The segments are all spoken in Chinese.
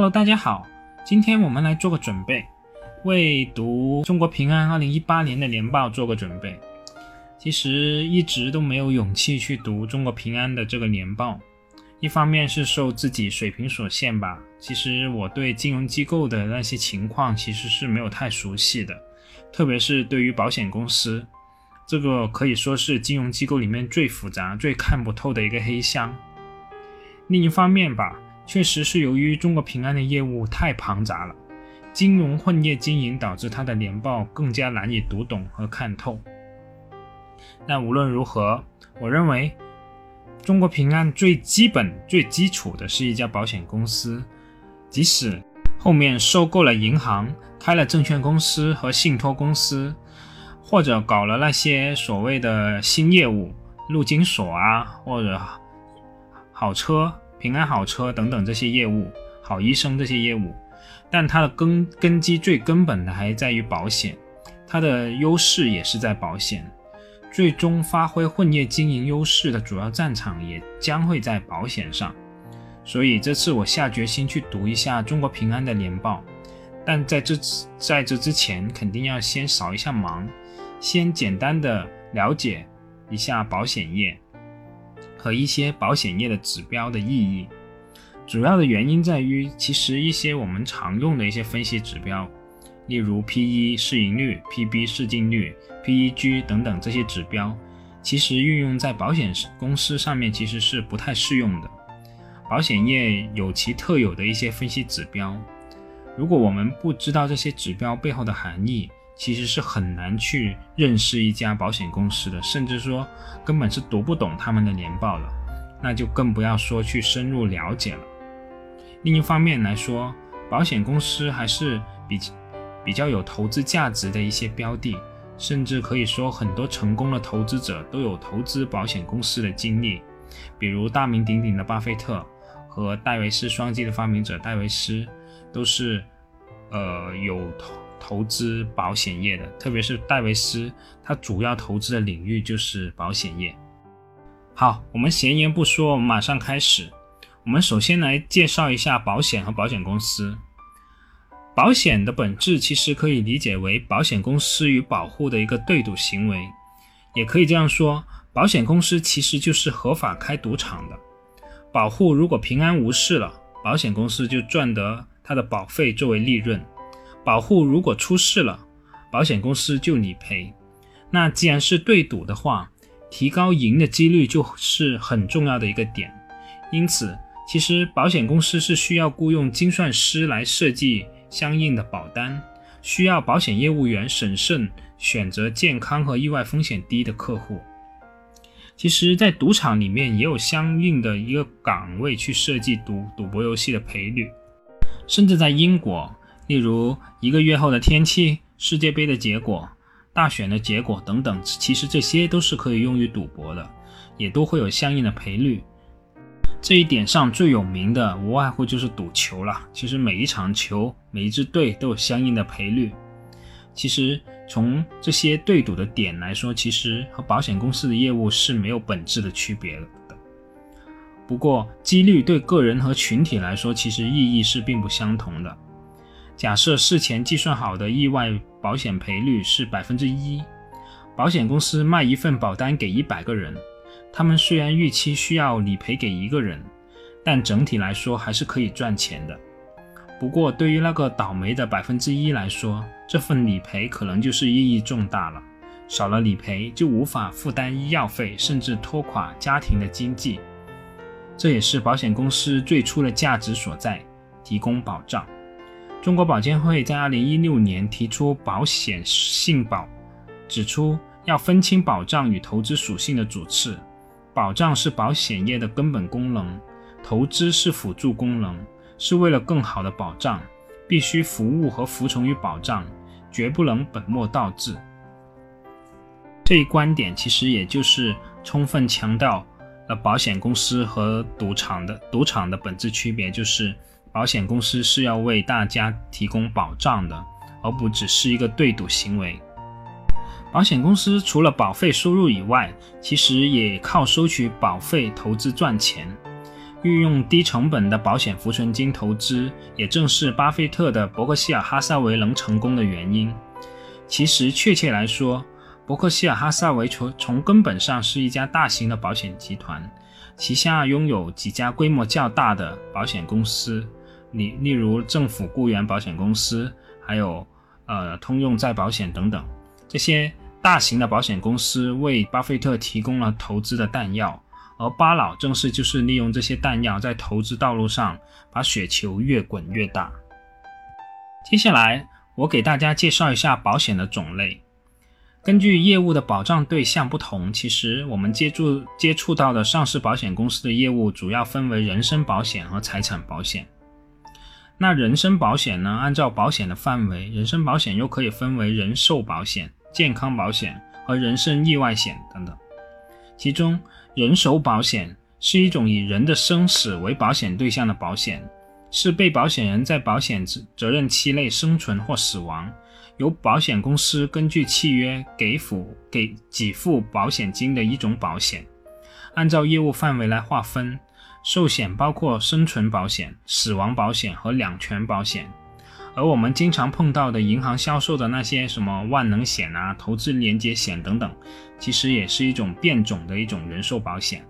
Hello，大家好，今天我们来做个准备，为读中国平安二零一八年的年报做个准备。其实一直都没有勇气去读中国平安的这个年报，一方面是受自己水平所限吧。其实我对金融机构的那些情况其实是没有太熟悉的，特别是对于保险公司，这个可以说是金融机构里面最复杂、最看不透的一个黑箱。另一方面吧。确实是由于中国平安的业务太庞杂了，金融混业经营导致它的年报更加难以读懂和看透。但无论如何，我认为中国平安最基本、最基础的是一家保险公司，即使后面收购了银行、开了证券公司和信托公司，或者搞了那些所谓的新业务，陆金所啊，或者好车。平安好车等等这些业务，好医生这些业务，但它的根根基最根本的还在于保险，它的优势也是在保险，最终发挥混业经营优势的主要战场也将会在保险上。所以这次我下决心去读一下中国平安的年报，但在这在这之前，肯定要先扫一下盲，先简单的了解一下保险业。和一些保险业的指标的意义，主要的原因在于，其实一些我们常用的一些分析指标，例如 P/E 市盈率、P/B 市净率、P/E-G 等等这些指标，其实运用在保险公司上面其实是不太适用的。保险业有其特有的一些分析指标，如果我们不知道这些指标背后的含义，其实是很难去认识一家保险公司的，甚至说根本是读不懂他们的年报了，那就更不要说去深入了解了。另一方面来说，保险公司还是比比较有投资价值的一些标的，甚至可以说很多成功的投资者都有投资保险公司的经历，比如大名鼎鼎的巴菲特和戴维斯双击的发明者戴维斯，都是呃有投。投资保险业的，特别是戴维斯，他主要投资的领域就是保险业。好，我们闲言不说，我们马上开始。我们首先来介绍一下保险和保险公司。保险的本质其实可以理解为保险公司与保护的一个对赌行为，也可以这样说，保险公司其实就是合法开赌场的。保护如果平安无事了，保险公司就赚得它的保费作为利润。保护如果出事了，保险公司就理赔。那既然是对赌的话，提高赢的几率就是很重要的一个点。因此，其实保险公司是需要雇佣精算师来设计相应的保单，需要保险业务员审慎选择健康和意外风险低的客户。其实，在赌场里面也有相应的一个岗位去设计赌赌博游戏的赔率，甚至在英国。例如一个月后的天气、世界杯的结果、大选的结果等等，其实这些都是可以用于赌博的，也都会有相应的赔率。这一点上最有名的无外乎就是赌球了。其实每一场球、每一支队都有相应的赔率。其实从这些对赌的点来说，其实和保险公司的业务是没有本质的区别的。不过几率对个人和群体来说，其实意义是并不相同的。假设事前计算好的意外保险赔率是百分之一，保险公司卖一份保单给一百个人，他们虽然预期需要理赔给一个人，但整体来说还是可以赚钱的。不过对于那个倒霉的百分之一来说，这份理赔可能就是意义重大了，少了理赔就无法负担医药费，甚至拖垮家庭的经济。这也是保险公司最初的价值所在，提供保障。中国保监会在二零一六年提出保险信保，指出要分清保障与投资属性的主次。保障是保险业的根本功能，投资是辅助功能，是为了更好的保障，必须服务和服从于保障，绝不能本末倒置。这一观点其实也就是充分强调了保险公司和赌场的赌场的本质区别，就是。保险公司是要为大家提供保障的，而不只是一个对赌行为。保险公司除了保费收入以外，其实也靠收取保费投资赚钱。运用低成本的保险浮存金投资，也正是巴菲特的伯克希尔哈撒韦能成功的原因。其实，确切来说，伯克希尔哈撒韦从从根本上是一家大型的保险集团，旗下拥有几家规模较大的保险公司，例例如政府雇员保险公司，还有呃通用再保险等等。这些大型的保险公司为巴菲特提供了投资的弹药。而巴老正是就是利用这些弹药，在投资道路上把雪球越滚越大。接下来，我给大家介绍一下保险的种类。根据业务的保障对象不同，其实我们接触接触到的上市保险公司的业务主要分为人身保险和财产保险。那人身保险呢？按照保险的范围，人身保险又可以分为人寿保险、健康保险和人身意外险等等。其中，人寿保险是一种以人的生死为保险对象的保险，是被保险人在保险责责任期内生存或死亡，由保险公司根据契约给付给给付保险金的一种保险。按照业务范围来划分，寿险包括生存保险、死亡保险和两全保险。而我们经常碰到的银行销售的那些什么万能险啊、投资连接险等等，其实也是一种变种的一种人寿保险。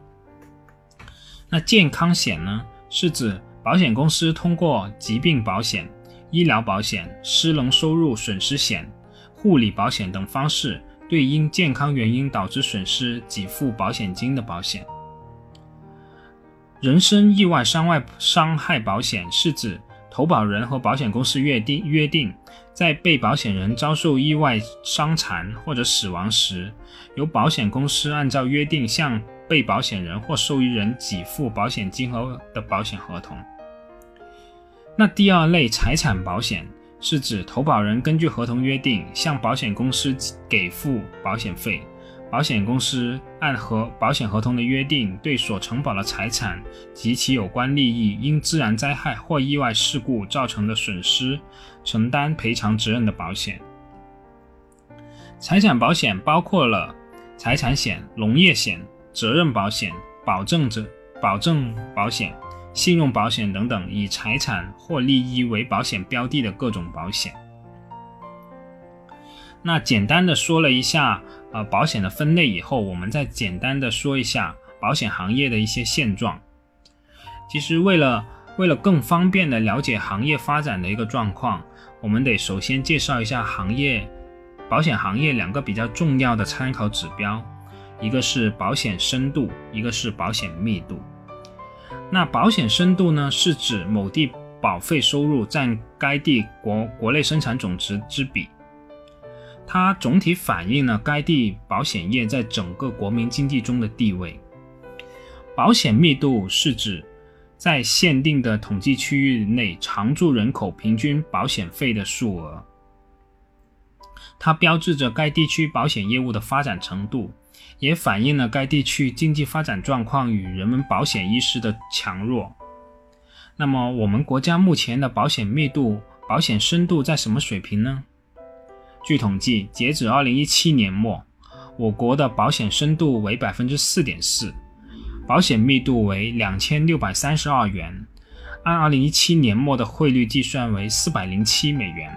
那健康险呢，是指保险公司通过疾病保险、医疗保险、失能收入损失险、护理保险等方式，对因健康原因导致损失给付保险金的保险。人身意外伤外伤害保险是指。投保人和保险公司约定，约定在被保险人遭受意外伤残或者死亡时，由保险公司按照约定向被保险人或受益人给付保险金额的保险合同。那第二类财产保险是指投保人根据合同约定向保险公司给付保险费。保险公司按合保险合同的约定，对所承保的财产及其有关利益因自然灾害或意外事故造成的损失，承担赔偿责任的保险。财产保险包括了财产险、农业险、责任保险、保证者保证保险、信用保险等等，以财产或利益为保险标的的各种保险。那简单的说了一下。呃，保险的分类以后，我们再简单的说一下保险行业的一些现状。其实，为了为了更方便的了解行业发展的一个状况，我们得首先介绍一下行业保险行业两个比较重要的参考指标，一个是保险深度，一个是保险密度。那保险深度呢，是指某地保费收入占该地国国内生产总值之比。它总体反映了该地保险业在整个国民经济中的地位。保险密度是指在限定的统计区域内常住人口平均保险费的数额。它标志着该地区保险业务的发展程度，也反映了该地区经济发展状况与人们保险意识的强弱。那么，我们国家目前的保险密度、保险深度在什么水平呢？据统计，截止二零一七年末，我国的保险深度为百分之四点四，保险密度为两千六百三十二元，按二零一七年末的汇率计算为四百零七美元。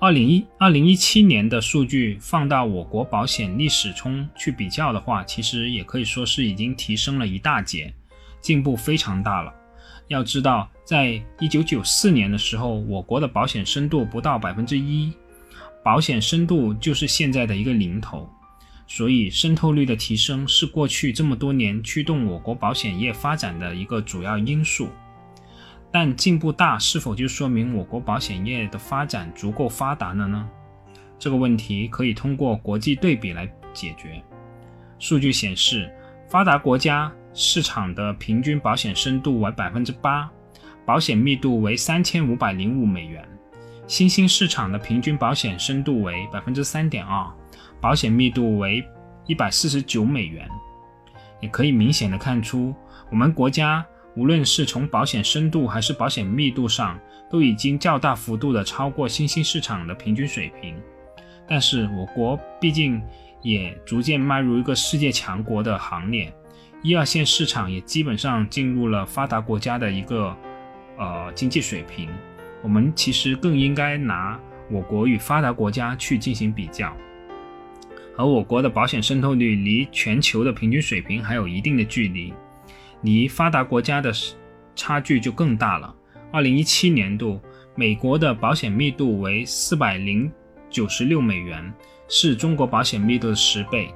二零一二零一七年的数据放到我国保险历史中去比较的话，其实也可以说是已经提升了一大截，进步非常大了。要知道，在一九九四年的时候，我国的保险深度不到百分之一，保险深度就是现在的一个零头，所以渗透率的提升是过去这么多年驱动我国保险业发展的一个主要因素。但进步大是否就说明我国保险业的发展足够发达了呢？这个问题可以通过国际对比来解决。数据显示，发达国家。市场的平均保险深度为百分之八，保险密度为三千五百零五美元。新兴市场的平均保险深度为百分之三点二，保险密度为一百四十九美元。也可以明显的看出，我们国家无论是从保险深度还是保险密度上，都已经较大幅度的超过新兴市场的平均水平。但是我国毕竟也逐渐迈入一个世界强国的行列。一二线市场也基本上进入了发达国家的一个呃经济水平。我们其实更应该拿我国与发达国家去进行比较，而我国的保险渗透率离全球的平均水平还有一定的距离，离发达国家的差距就更大了。二零一七年度，美国的保险密度为四百零九十六美元，是中国保险密度的十倍。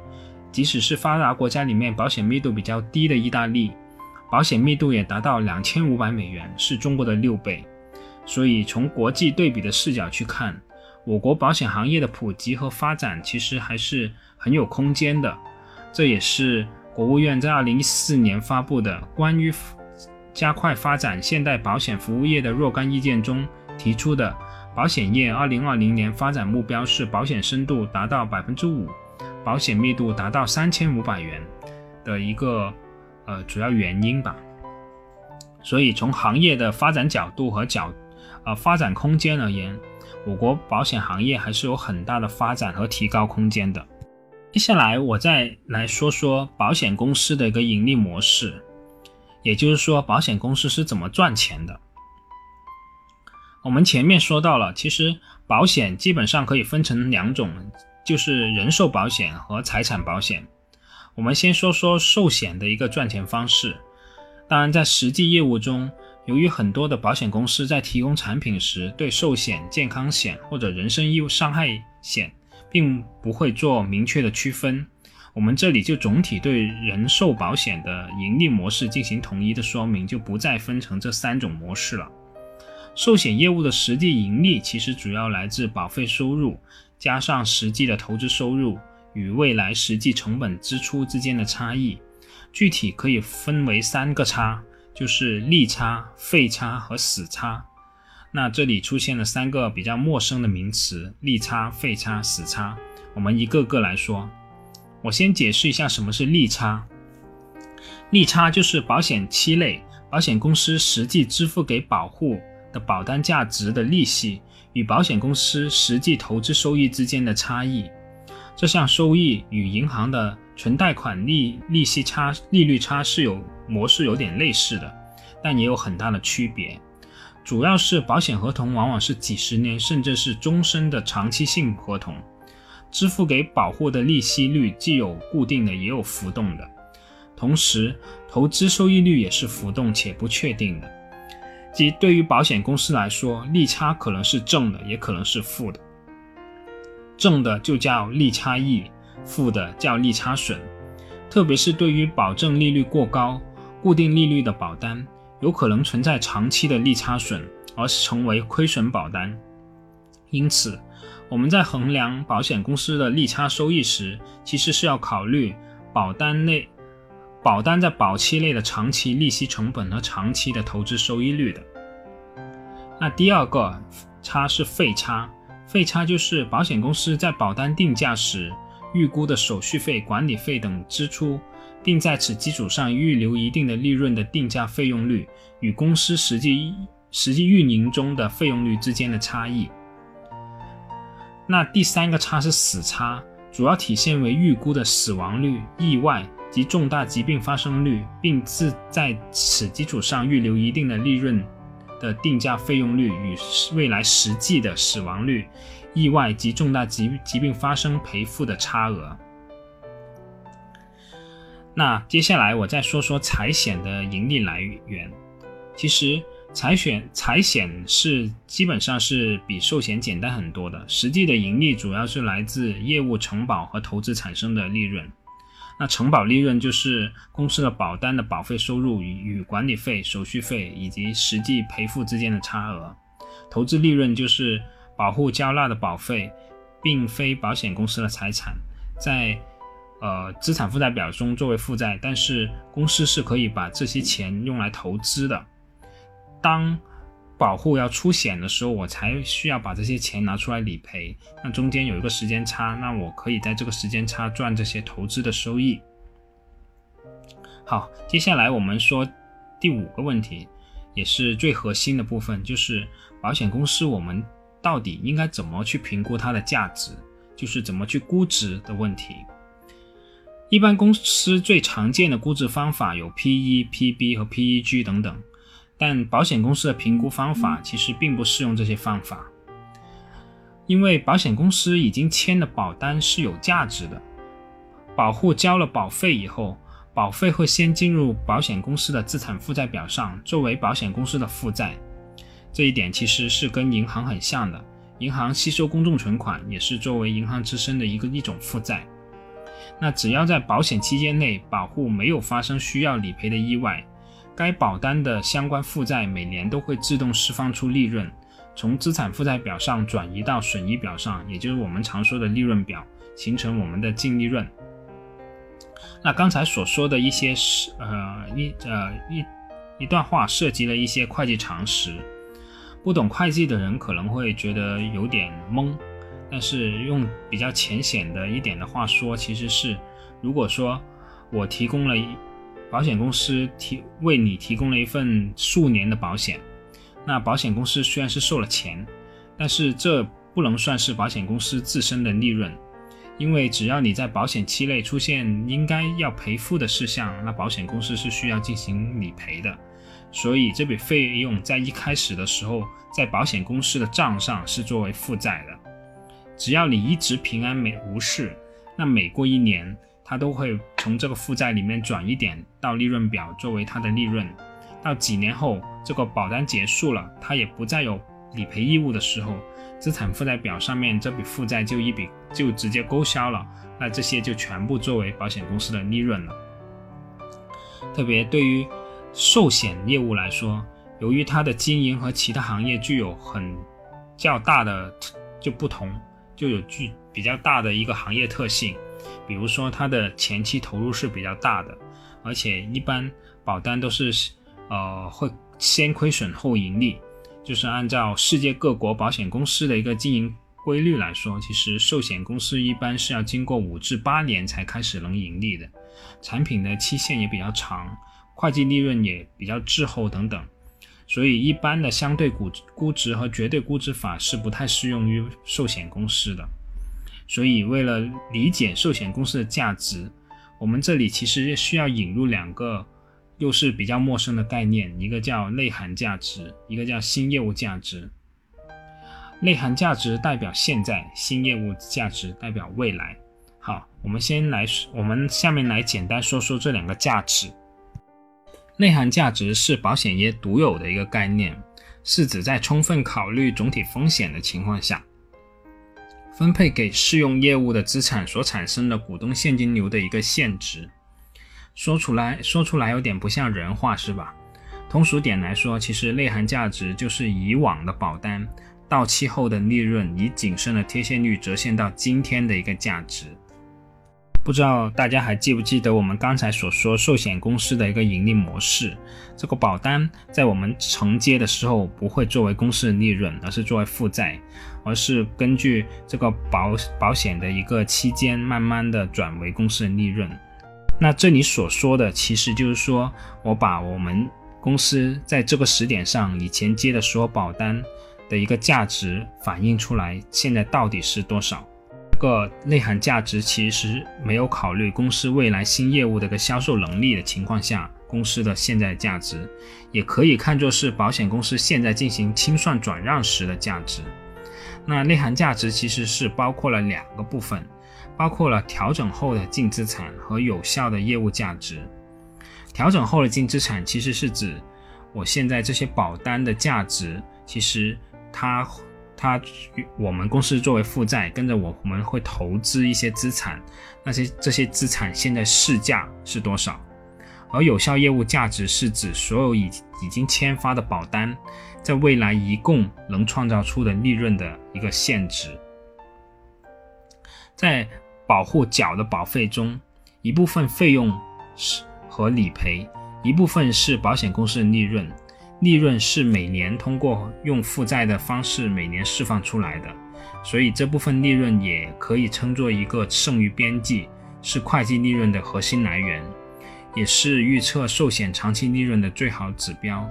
即使是发达国家里面保险密度比较低的意大利，保险密度也达到两千五百美元，是中国的六倍。所以，从国际对比的视角去看，我国保险行业的普及和发展其实还是很有空间的。这也是国务院在二零一四年发布的《关于加快发展现代保险服务业的若干意见》中提出的，保险业二零二零年发展目标是保险深度达到百分之五，保险密度达到三千五百元的一个呃主要原因吧。所以，从行业的发展角度和角呃，发展空间而言，我国保险行业还是有很大的发展和提高空间的。接下来，我再来说说保险公司的一个盈利模式，也就是说，保险公司是怎么赚钱的。我们前面说到了，其实保险基本上可以分成两种，就是人寿保险和财产保险。我们先说说寿险的一个赚钱方式。当然，在实际业务中，由于很多的保险公司在提供产品时，对寿险、健康险或者人身意外伤害险，并不会做明确的区分。我们这里就总体对人寿保险的盈利模式进行统一的说明，就不再分成这三种模式了。寿险业务的实际盈利其实主要来自保费收入，加上实际的投资收入与未来实际成本支出之间的差异，具体可以分为三个差。就是利差、费差和死差。那这里出现了三个比较陌生的名词：利差、费差、死差。我们一个个来说。我先解释一下什么是利差。利差就是保险期内保险公司实际支付给保户的保单价值的利息与保险公司实际投资收益之间的差异。这项收益与银行的存贷款利利息差、利率差是有模式有点类似的，但也有很大的区别。主要是保险合同往往是几十年甚至是终身的长期性合同，支付给保户的利息率既有固定的，也有浮动的。同时，投资收益率也是浮动且不确定的。即对于保险公司来说，利差可能是正的，也可能是负的。正的就叫利差益，负的叫利差损。特别是对于保证利率过高、固定利率的保单，有可能存在长期的利差损，而成为亏损保单。因此，我们在衡量保险公司的利差收益时，其实是要考虑保单内保单在保期内的长期利息成本和长期的投资收益率的。那第二个差是费差。费差就是保险公司在保单定价时预估的手续费、管理费等支出，并在此基础上预留一定的利润的定价费用率，与公司实际实际运营中的费用率之间的差异。那第三个差是死差，主要体现为预估的死亡率、意外及重大疾病发生率，并自在此基础上预留一定的利润。的定价费用率与未来实际的死亡率、意外及重大疾疾病发生赔付的差额。那接下来我再说说财险的盈利来源。其实财险财险是基本上是比寿险简单很多的，实际的盈利主要是来自业务承保和投资产生的利润。那承保利润就是公司的保单的保费收入与与管理费、手续费以及实际赔付之间的差额；投资利润就是保护交纳的保费，并非保险公司的财产，在呃资产负债表中作为负债，但是公司是可以把这些钱用来投资的。当保护要出险的时候，我才需要把这些钱拿出来理赔。那中间有一个时间差，那我可以在这个时间差赚这些投资的收益。好，接下来我们说第五个问题，也是最核心的部分，就是保险公司我们到底应该怎么去评估它的价值，就是怎么去估值的问题。一般公司最常见的估值方法有 P/E、P/B 和 P/E-G 等等，但保险公司的评估方法其实并不适用这些方法，因为保险公司已经签的保单是有价值的，保护交了保费以后，保费会先进入保险公司的资产负债表上，作为保险公司的负债。这一点其实是跟银行很像的，银行吸收公众存款也是作为银行自身的一个一种负债。那只要在保险期间内保护没有发生需要理赔的意外，该保单的相关负债每年都会自动释放出利润，从资产负债表上转移到损益表上，也就是我们常说的利润表，形成我们的净利润。那刚才所说的一些是呃一呃一一段话涉及了一些会计常识，不懂会计的人可能会觉得有点懵。但是用比较浅显的一点的话说，其实是，如果说我提供了保险公司提为你提供了一份数年的保险，那保险公司虽然是收了钱，但是这不能算是保险公司自身的利润，因为只要你在保险期内出现应该要赔付的事项，那保险公司是需要进行理赔的，所以这笔费用在一开始的时候在保险公司的账上是作为负债的。只要你一直平安没无事，那每过一年，它都会从这个负债里面转一点到利润表作为它的利润。到几年后，这个保单结束了，它也不再有理赔义务的时候，资产负债表上面这笔负债就一笔就直接勾销了。那这些就全部作为保险公司的利润了。特别对于寿险业务来说，由于它的经营和其他行业具有很较大的就不同。就有具比较大的一个行业特性，比如说它的前期投入是比较大的，而且一般保单都是，呃，会先亏损后盈利。就是按照世界各国保险公司的一个经营规律来说，其实寿险公司一般是要经过五至八年才开始能盈利的，产品的期限也比较长，会计利润也比较滞后等等。所以，一般的相对估估值和绝对估值法是不太适用于寿险公司的。所以，为了理解寿险公司的价值，我们这里其实需要引入两个又是比较陌生的概念，一个叫内涵价值，一个叫新业务价值。内涵价值代表现在，新业务价值代表未来。好，我们先来，我们下面来简单说说这两个价值。内涵价值是保险业独有的一个概念，是指在充分考虑总体风险的情况下，分配给适用业务的资产所产生的股东现金流的一个现值。说出来说出来有点不像人话，是吧？通俗点来说，其实内涵价值就是以往的保单到期后的利润，以谨慎的贴现率折现到今天的一个价值。不知道大家还记不记得我们刚才所说寿险公司的一个盈利模式？这个保单在我们承接的时候不会作为公司的利润，而是作为负债，而是根据这个保保险的一个期间，慢慢的转为公司的利润。那这里所说的其实就是说我把我们公司在这个时点上以前接的所有保单的一个价值反映出来，现在到底是多少？个内涵价值其实没有考虑公司未来新业务的一个销售能力的情况下，公司的现在价值，也可以看作是保险公司现在进行清算转让时的价值。那内涵价值其实是包括了两个部分，包括了调整后的净资产和有效的业务价值。调整后的净资产其实是指我现在这些保单的价值，其实它。它我们公司作为负债，跟着我们会投资一些资产，那些这些资产现在市价是多少？而有效业务价值是指所有已已经签发的保单，在未来一共能创造出的利润的一个现值。在保护缴的保费中，一部分费用是和理赔，一部分是保险公司的利润。利润是每年通过用负债的方式每年释放出来的，所以这部分利润也可以称作一个剩余边际，是会计利润的核心来源，也是预测寿险长期利润的最好指标。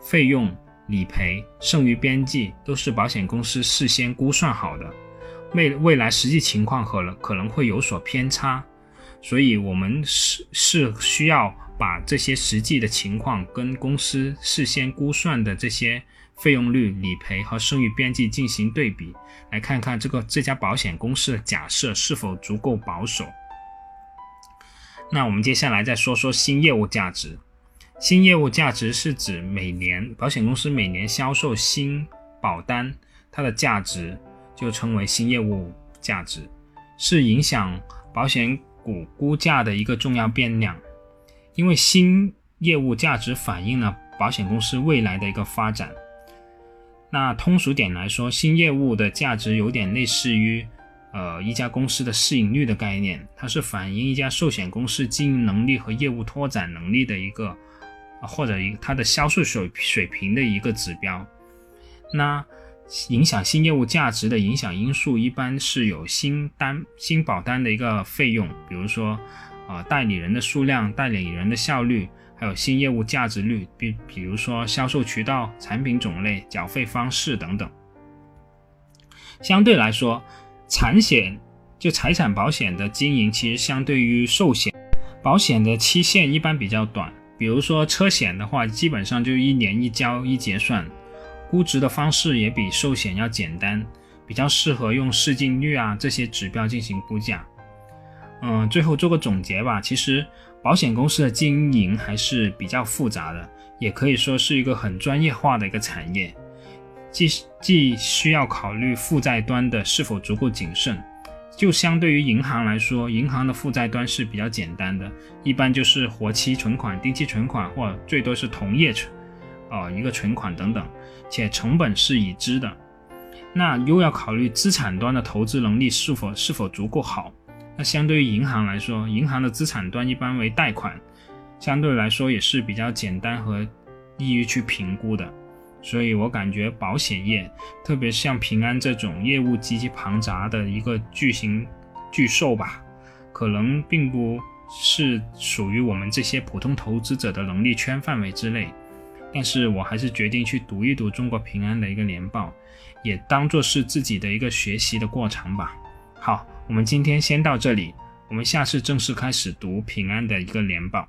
费用、理赔、剩余边际都是保险公司事先估算好的，未未来实际情况可能可能会有所偏差，所以我们是是需要把这些实际的情况跟公司事先估算的这些费用率、理赔和剩余边际进行对比，来看看这个这家保险公司的假设是否足够保守。那我们接下来再说说新业务价值。新业务价值是指每年保险公司每年销售新保单，它的价值就称为新业务价值，是影响保险股估价的一个重要变量。因为新业务价值反映了保险公司未来的一个发展。那通俗点来说，新业务的价值有点类似于。呃，一家公司的市盈率的概念，它是反映一家寿险公司经营能力和业务拓展能力的一个，或者一它的销售水水平的一个指标。那影响新业务价值的影响因素，一般是有新单、新保单的一个费用，比如说啊代理人的数量、代理人的效率，还有新业务价值率，比比如说销售渠道、产品种类、缴费方式等等。相对来说。产险就财产保险的经营，其实相对于寿险保险的期限一般比较短。比如说车险的话，基本上就一年一交一结算，估值的方式也比寿险要简单，比较适合用市净率啊这些指标进行估价。嗯，最后做个总结吧。其实保险公司的经营还是比较复杂的，也可以说是一个很专业化的一个产业。既既需要考虑负债端的是否足够谨慎，就相对于银行来说，银行的负债端是比较简单的，一般就是活期存款、定期存款或最多是同业存，啊一个存款等等，且成本是已知的。那又要考虑资产端的投资能力是否是否足够好。那相对于银行来说，银行的资产端一般为贷款，相对来说也是比较简单和易于去评估的。所以我感觉保险业，特别像平安这种业务极其庞杂的一个巨型巨兽吧，可能并不是属于我们这些普通投资者的能力圈范围之内。但是我还是决定去读一读中国平安的一个年报，也当做是自己的一个学习的过程吧。好，我们今天先到这里，我们下次正式开始读平安的一个年报。